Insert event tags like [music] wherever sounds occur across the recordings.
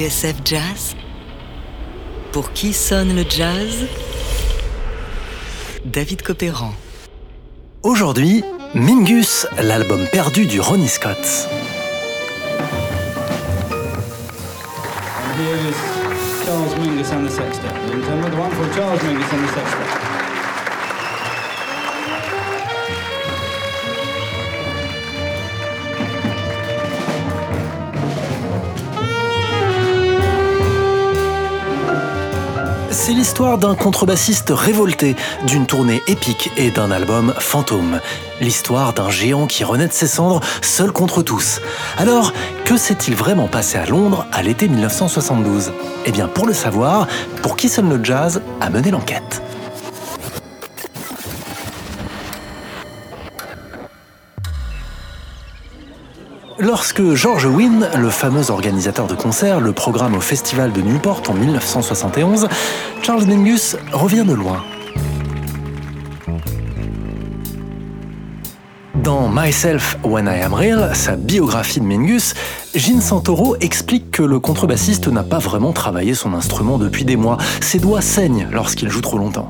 TSF Jazz Pour qui sonne le jazz? David Copéran. Aujourd'hui, Mingus, l'album perdu du Ronnie Scott. Here is Charles Mingus and the Sextet. And another one for Charles Mingus and the Sextet. C'est l'histoire d'un contrebassiste révolté, d'une tournée épique et d'un album fantôme. L'histoire d'un géant qui renaît de ses cendres, seul contre tous. Alors, que s'est-il vraiment passé à Londres à l'été 1972 Eh bien, pour le savoir, pour qui sonne le jazz a mené l'enquête. Lorsque George Wynne, le fameux organisateur de concerts, le programme au Festival de Newport en 1971, Charles Mingus revient de loin. Dans Myself When I Am Real, sa biographie de Mingus, Gene Santoro explique que le contrebassiste n'a pas vraiment travaillé son instrument depuis des mois. Ses doigts saignent lorsqu'il joue trop longtemps.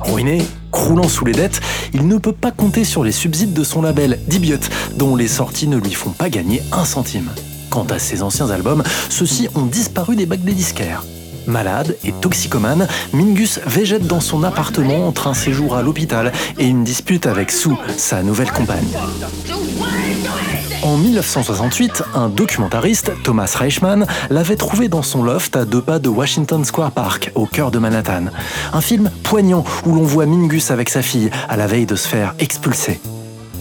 Ruiné, croulant sous les dettes, il ne peut pas compter sur les subsides de son label, Dibiot, dont les sorties ne lui font pas gagner un centime. Quant à ses anciens albums, ceux-ci ont disparu des bacs des disquaires. Malade et toxicomane, Mingus végète dans son appartement entre un séjour à l'hôpital et une dispute avec Sue, sa nouvelle compagne. En 1968, un documentariste, Thomas Reichman, l'avait trouvé dans son loft à deux pas de Washington Square Park, au cœur de Manhattan. Un film poignant où l'on voit Mingus avec sa fille à la veille de se faire expulser.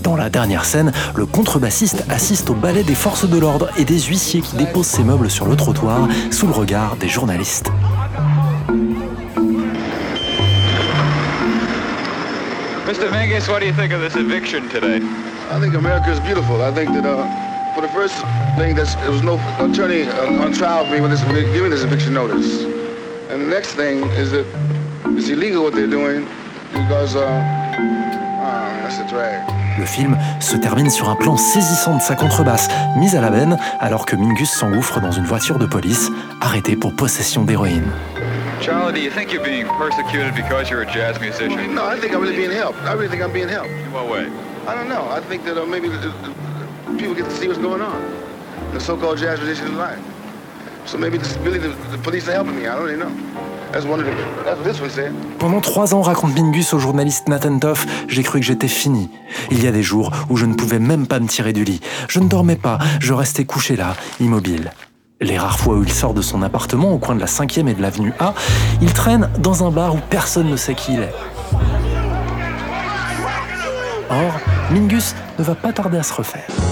Dans la dernière scène, le contrebassiste assiste au ballet des forces de l'ordre et des huissiers qui déposent ses meubles sur le trottoir sous le regard des journalistes. Mr. Mingus, what do you think of this eviction today? I think America is beautiful. I think that uh, for the first thing, that there was no attorney uh, on trial for me when this, giving this eviction notice. And the next thing is that it's illegal what they're doing because uh, uh, that's a drag. Le film se termine sur un plan saisissant de sa contrebasse, mise à la benne alors que Mingus s'engouffre dans une voiture de police, arrêté pour possession d'héroïne. Charlie, do you think you're being persecuted because you're a jazz musician? No, I think I'm really being helped. I really think I'm being helped. In what way? I don't know. I think that uh, maybe people get to see what's going on. The so-called jazz musician's life. So maybe this, really the, the police are helping me. I don't really know. Of. Pendant trois ans, raconte Mingus au journaliste Nathan Toff, j'ai cru que j'étais fini. Il y a des jours où je ne pouvais même pas me tirer du lit. Je ne dormais pas, je restais couché là, immobile. Les rares fois où il sort de son appartement au coin de la 5e et de l'avenue A, il traîne dans un bar où personne ne sait qui il est. Or, Mingus ne va pas tarder à se refaire.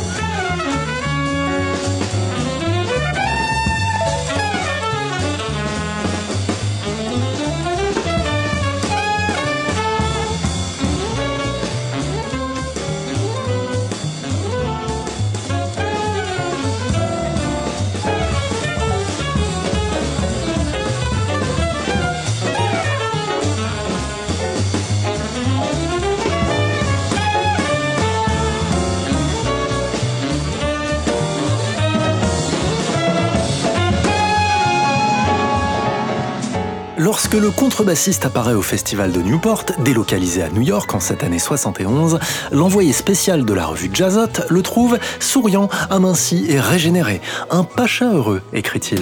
Lorsque le contrebassiste apparaît au festival de Newport, délocalisé à New York en cette année 71, l'envoyé spécial de la revue Jazzot le trouve souriant, aminci et régénéré. Un pacha heureux, écrit-il.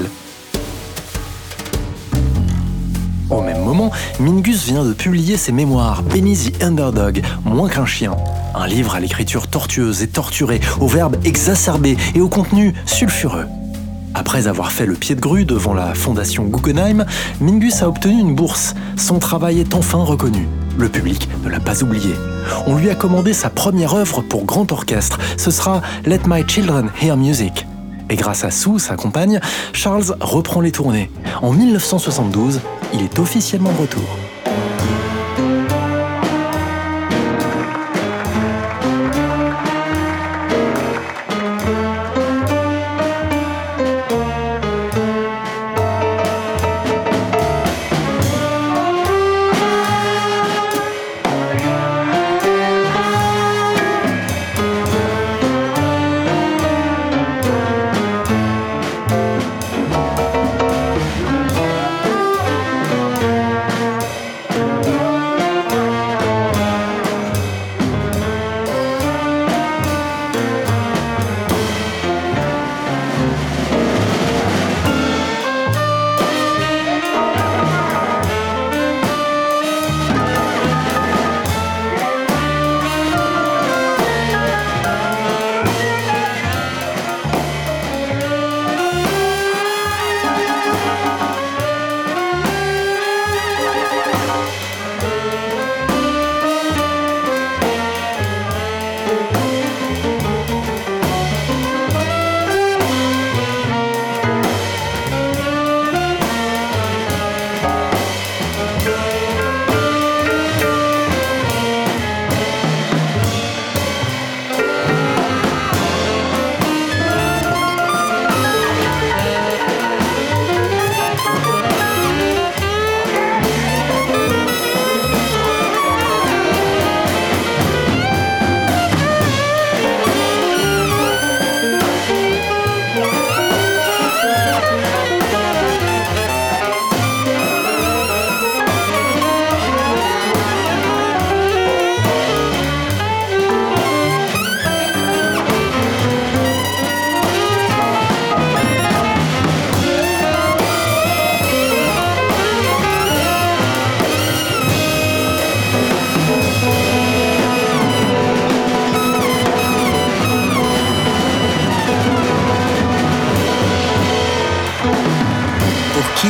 Au même moment, Mingus vient de publier ses mémoires Benny the Underdog, moins qu'un chien. Un livre à l'écriture tortueuse et torturée, au verbe exacerbé et au contenu sulfureux. Après avoir fait le pied de grue devant la fondation Guggenheim, Mingus a obtenu une bourse. Son travail est enfin reconnu. Le public ne l'a pas oublié. On lui a commandé sa première œuvre pour grand orchestre. Ce sera Let My Children Hear Music. Et grâce à Sue, sa compagne, Charles reprend les tournées. En 1972, il est officiellement de retour.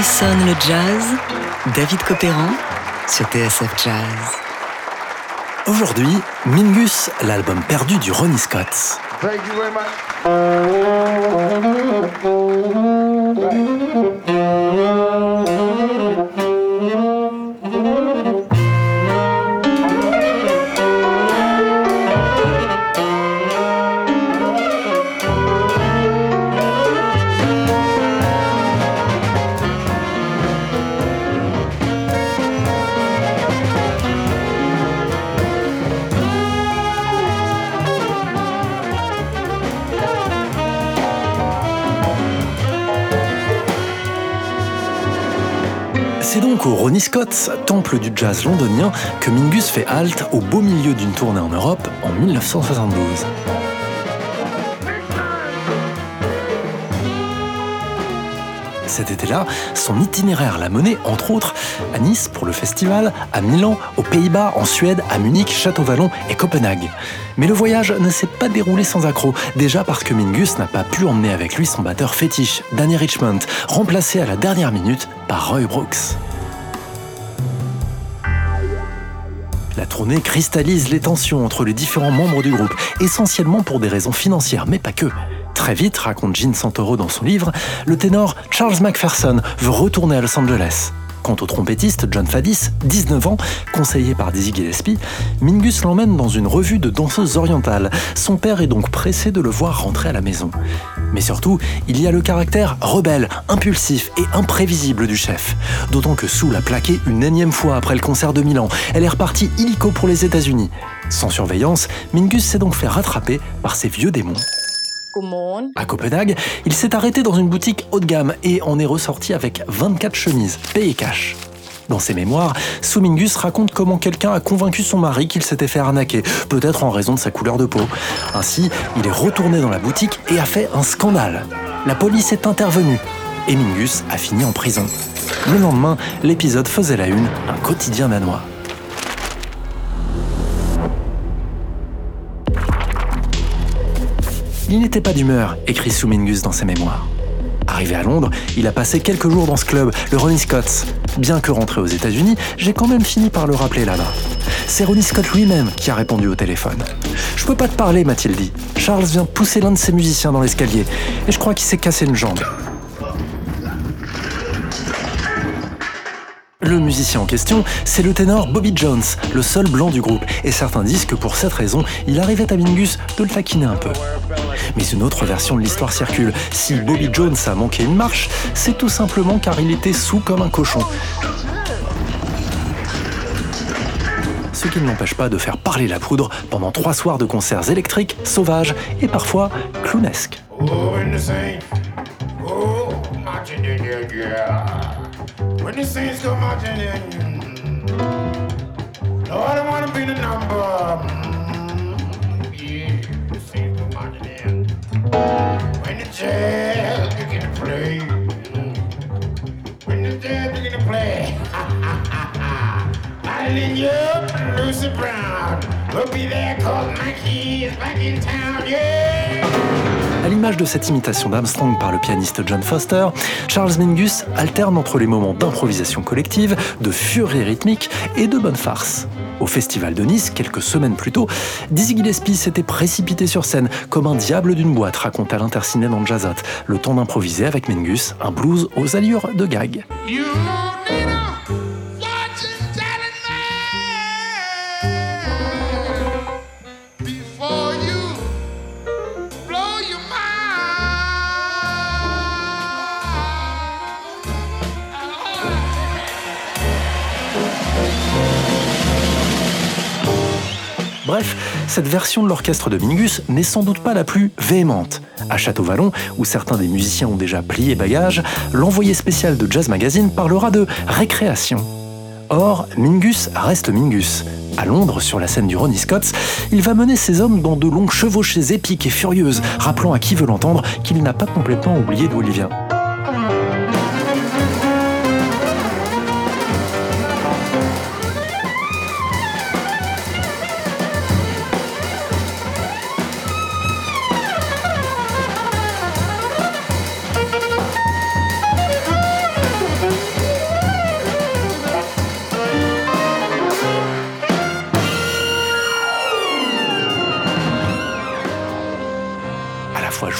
Qui sonne le jazz David Copéran sur TSF Jazz. Aujourd'hui, Mingus, l'album perdu du Ronnie Scott. Thank you very much. Ronnie Scott, temple du jazz londonien, que Mingus fait halte au beau milieu d'une tournée en Europe en 1972. Cet été-là, son itinéraire l'a mené, entre autres, à Nice pour le festival, à Milan, aux Pays-Bas, en Suède, à Munich, Château-Vallon et Copenhague. Mais le voyage ne s'est pas déroulé sans accroc, déjà parce que Mingus n'a pas pu emmener avec lui son batteur fétiche, Danny Richmond, remplacé à la dernière minute par Roy Brooks. La tournée cristallise les tensions entre les différents membres du groupe, essentiellement pour des raisons financières, mais pas que. Très vite, raconte Gene Santoro dans son livre, le ténor Charles McPherson veut retourner à Los Angeles. Quant au trompettiste John Fadis, 19 ans, conseillé par Dizzy Gillespie, Mingus l'emmène dans une revue de danseuses orientales. Son père est donc pressé de le voir rentrer à la maison. Mais surtout, il y a le caractère rebelle, impulsif et imprévisible du chef. D'autant que Sue l'a plaqué une énième fois après le concert de Milan. Elle est repartie illico pour les États-Unis. Sans surveillance, Mingus s'est donc fait rattraper par ses vieux démons. À Copenhague, il s'est arrêté dans une boutique haut de gamme et en est ressorti avec 24 chemises, payées cash. Dans ses mémoires, Soumingus raconte comment quelqu'un a convaincu son mari qu'il s'était fait arnaquer, peut-être en raison de sa couleur de peau. Ainsi, il est retourné dans la boutique et a fait un scandale. La police est intervenue et Mingus a fini en prison. Le lendemain, l'épisode faisait la une, un quotidien danois. Il n'était pas d'humeur, écrit Soumingus dans ses mémoires. Arrivé à Londres, il a passé quelques jours dans ce club, le Ronnie Scott's. Bien que rentré aux États-Unis, j'ai quand même fini par le rappeler là-bas. C'est Ronnie Scott lui-même qui a répondu au téléphone. Je peux pas te parler, m'a-t-il dit. Charles vient pousser l'un de ses musiciens dans l'escalier et je crois qu'il s'est cassé une jambe. Le musicien en question, c'est le ténor Bobby Jones, le seul blanc du groupe, et certains disent que pour cette raison, il arrivait à Mingus de le taquiner un peu. Mais une autre version de l'histoire circule. Si Bobby Jones a manqué une marche, c'est tout simplement car il était sous comme un cochon. Ce qui ne l'empêche pas de faire parler la poudre pendant trois soirs de concerts électriques, sauvages et parfois clownesques. Oh, oh, jazz begin to play, when the jazz begin to play, [laughs] Madeline, you, Lucy Brown, will be there there 'cause Mikey is back in town, yeah. À l'image de cette imitation d'Armstrong par le pianiste John Foster, Charles Mingus alterne entre les moments d'improvisation collective, de furie rythmique et de bonne farce. Au Festival de Nice, quelques semaines plus tôt, Dizzy Gillespie s'était précipité sur scène comme un diable d'une boîte, raconte Alain Tercinet dans Jazzot, le temps d'improviser avec Mingus un blues aux allures de gag. Bref, cette version de l'orchestre de Mingus n'est sans doute pas la plus véhémente. À Château-Vallon, où certains des musiciens ont déjà plié bagages, l'envoyé spécial de Jazz Magazine parlera de récréation. Or, Mingus reste Mingus. À Londres, sur la scène du Ronnie Scott's, il va mener ses hommes dans de longues chevauchées épiques et furieuses, rappelant à qui veut l'entendre qu'il n'a pas complètement oublié d'où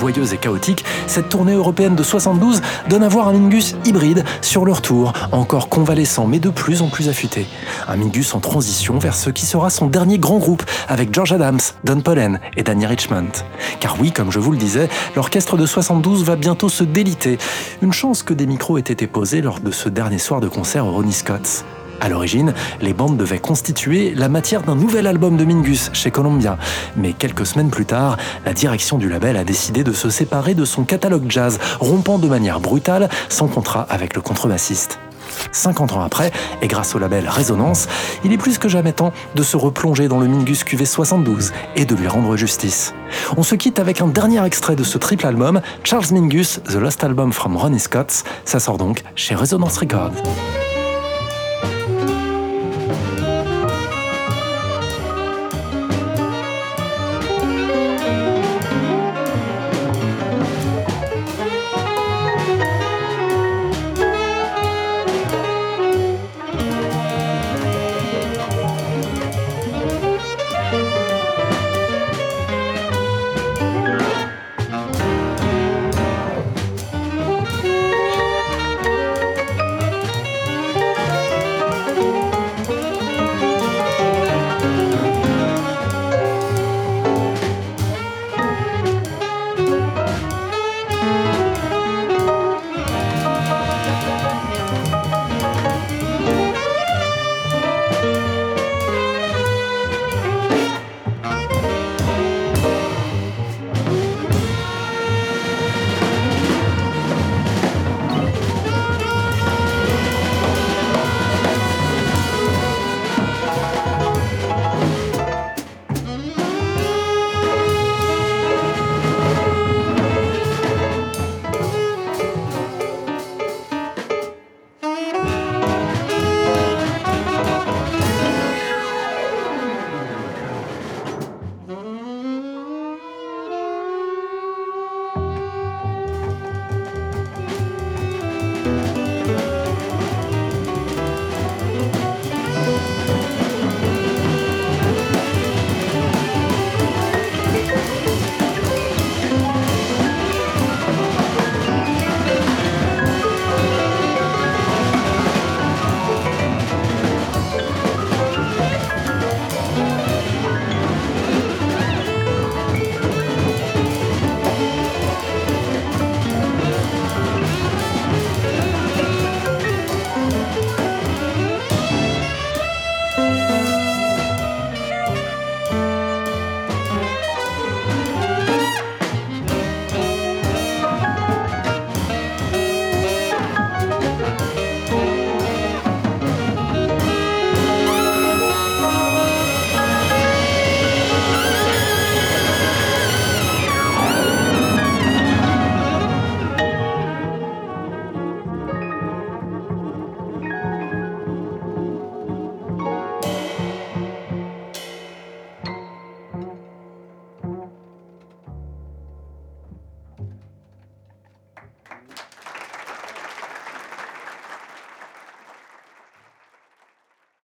joyeuse et chaotique, cette tournée européenne de 72 donne à voir un Mingus hybride sur le retour, encore convalescent mais de plus en plus affûté. Un Mingus en transition vers ce qui sera son dernier grand groupe avec George Adams, Don Pollen et Danny Richmond. Car oui, comme je vous le disais, l'orchestre de 72 va bientôt se déliter. Une chance que des micros aient été posés lors de ce dernier soir de concert au Ronnie Scott's. À l'origine, les bandes devaient constituer la matière d'un nouvel album de Mingus chez Columbia. Mais quelques semaines plus tard, la direction du label a décidé de se séparer de son catalogue jazz, rompant de manière brutale son contrat avec le contrebassiste. 50 ans après, et grâce au label Résonance, il est plus que jamais temps de se replonger dans le Mingus QV72 et de lui rendre justice. On se quitte avec un dernier extrait de ce triple album, Charles Mingus, The Lost Album from Ronnie Scott's. Ça sort donc chez Résonance Records.